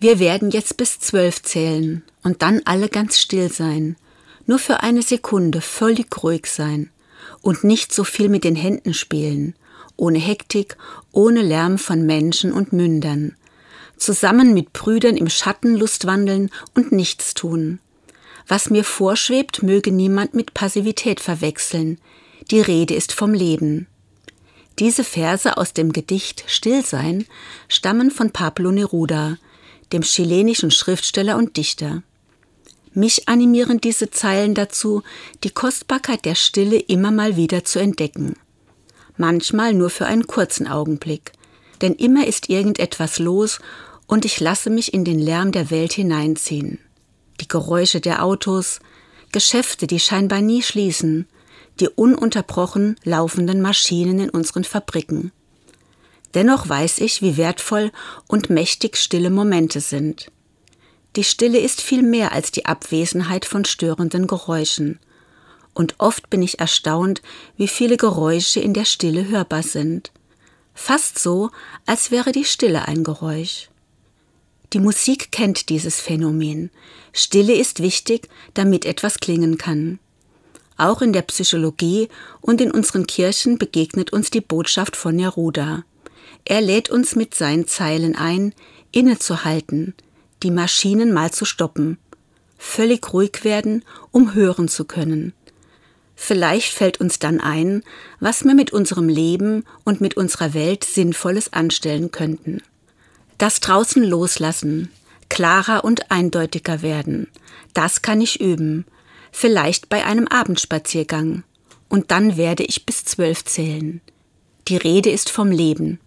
Wir werden jetzt bis zwölf zählen und dann alle ganz still sein, nur für eine Sekunde völlig ruhig sein und nicht so viel mit den Händen spielen, ohne Hektik, ohne Lärm von Menschen und Mündern, zusammen mit Brüdern im Schatten lustwandeln und nichts tun. Was mir vorschwebt, möge niemand mit Passivität verwechseln. Die Rede ist vom Leben. Diese Verse aus dem Gedicht Stillsein stammen von Pablo Neruda, dem chilenischen Schriftsteller und Dichter. Mich animieren diese Zeilen dazu, die Kostbarkeit der Stille immer mal wieder zu entdecken. Manchmal nur für einen kurzen Augenblick, denn immer ist irgendetwas los und ich lasse mich in den Lärm der Welt hineinziehen. Die Geräusche der Autos, Geschäfte, die scheinbar nie schließen, die ununterbrochen laufenden Maschinen in unseren Fabriken. Dennoch weiß ich, wie wertvoll und mächtig stille Momente sind. Die Stille ist viel mehr als die Abwesenheit von störenden Geräuschen. Und oft bin ich erstaunt, wie viele Geräusche in der Stille hörbar sind. Fast so, als wäre die Stille ein Geräusch. Die Musik kennt dieses Phänomen. Stille ist wichtig, damit etwas klingen kann. Auch in der Psychologie und in unseren Kirchen begegnet uns die Botschaft von Neruda. Er lädt uns mit seinen Zeilen ein, innezuhalten, die Maschinen mal zu stoppen, völlig ruhig werden, um hören zu können. Vielleicht fällt uns dann ein, was wir mit unserem Leben und mit unserer Welt Sinnvolles anstellen könnten. Das draußen loslassen, klarer und eindeutiger werden, das kann ich üben, vielleicht bei einem Abendspaziergang, und dann werde ich bis zwölf zählen. Die Rede ist vom Leben.